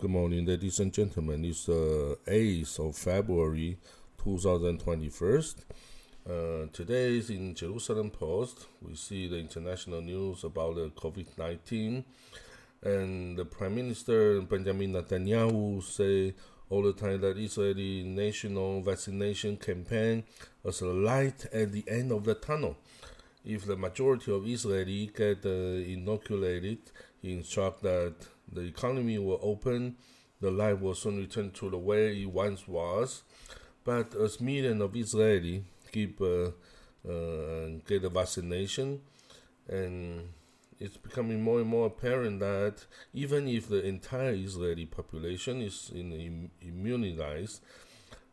Good morning, ladies and gentlemen. It's uh, 8th of February 2021. Uh, today is in Jerusalem Post. We see the international news about the COVID-19 and the Prime Minister Benjamin Netanyahu say all the time that Israeli national vaccination campaign is a light at the end of the tunnel. If the majority of Israeli get uh, inoculated, he instruct that the economy will open, the life will soon return to the way it once was. But as millions of Israeli keep uh, uh, get vaccination, and it's becoming more and more apparent that even if the entire Israeli population is in, immunized,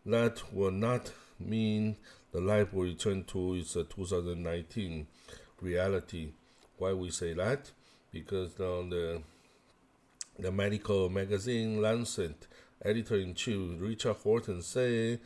that will not mean the life will return to its uh, 2019 reality. Why we say that? Because now the the medical magazine Lancet editor-in-chief Richard Horton say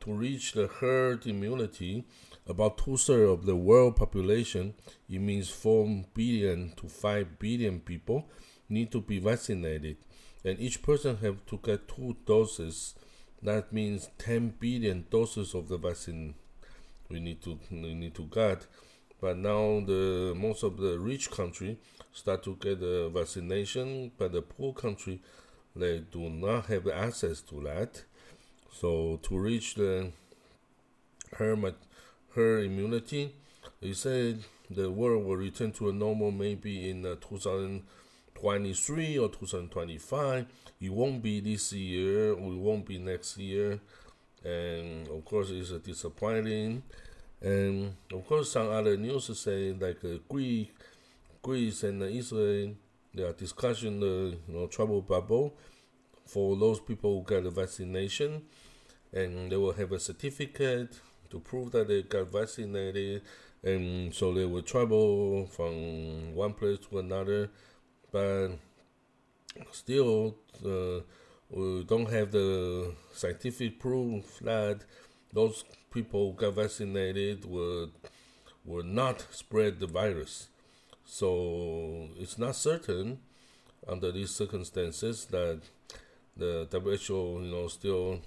to reach the herd immunity, about two-thirds of the world population, it means 4 billion to 5 billion people, need to be vaccinated. And each person have to get two doses. That means 10 billion doses of the vaccine we need to we need to get. But now the most of the rich country start to get the vaccination, but the poor country they do not have access to that. So to reach the herd, herd immunity, they said the world will return to a normal maybe in uh, 2023 or 2025. It won't be this year. It won't be next year. And of course, it's disappointing. And of course, some other news say like uh, Greece and Israel, they are discussing the you know travel bubble for those people who got the vaccination, and they will have a certificate to prove that they got vaccinated, and so they will travel from one place to another, but still uh, we don't have the scientific proof that those people who got vaccinated would will not spread the virus. So it's not certain under these circumstances that the WHO, you know, still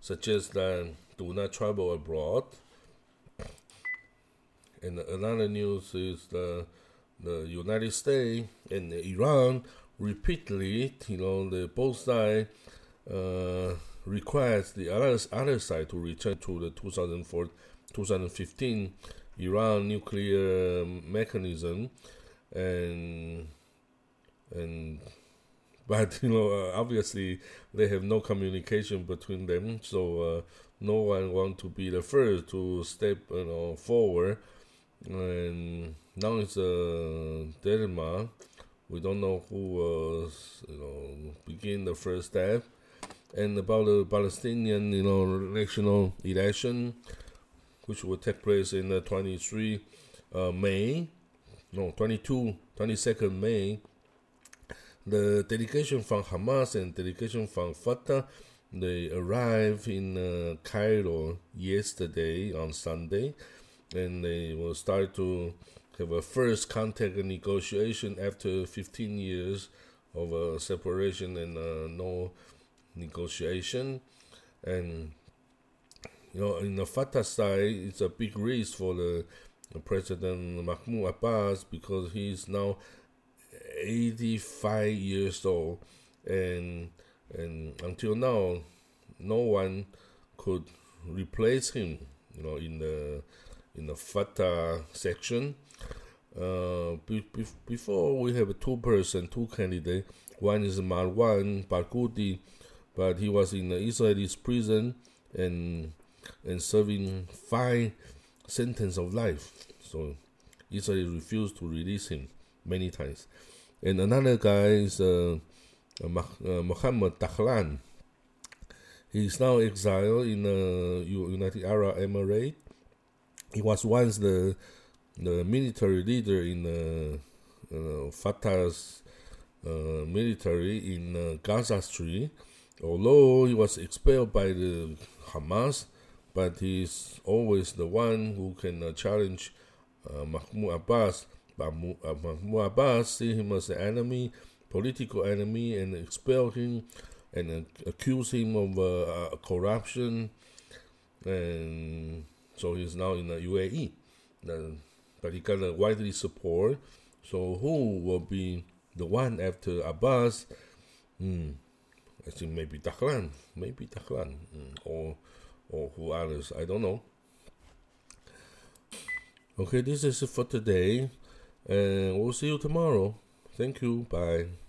suggests that do not travel abroad. And another news is the the United States and Iran repeatedly, you know, the both sides uh, requires the other, side to return to the 2004, 2015 Iran nuclear mechanism, and and but you know uh, obviously they have no communication between them, so uh, no one want to be the first to step you know forward, and now it's a dilemma. We don't know who was you know begin the first step and about the Palestinian, you know, national election, which will take place in the 23 uh, May, no, 22, 22nd May. The delegation from Hamas and delegation from Fatah, they arrived in uh, Cairo yesterday on Sunday, and they will start to have a first contact and negotiation after 15 years of uh, separation and uh, no negotiation, and you know, in the Fatah side, it's a big risk for the President Mahmoud Abbas because he's now 85 years old, and and until now, no one could replace him. You know, in the in the Fatah section. Uh, be, be, before we have two person, two candidate. One is Marwan Barghouti, but he was in the prison and and serving five sentence of life. So Israel refused to release him many times. And another guy is uh, uh, uh. He is now exiled in the uh, United Arab Emirates. He was once the the military leader in the uh, Fatah's uh, military in Gaza Street Although he was expelled by the Hamas, but he's always the one who can uh, challenge uh, Mahmoud Abbas. But uh, Mahmoud Abbas see him as an enemy, political enemy and expel him and uh, accuse him of uh, corruption. And so he's now in the UAE. but he got a widely support. So who will be the one after Abbas? Hmm. I think maybe Dahlan, maybe Dahlan, mm, or or who others? I don't know. Okay, this is it for today, and we'll see you tomorrow. Thank you. Bye.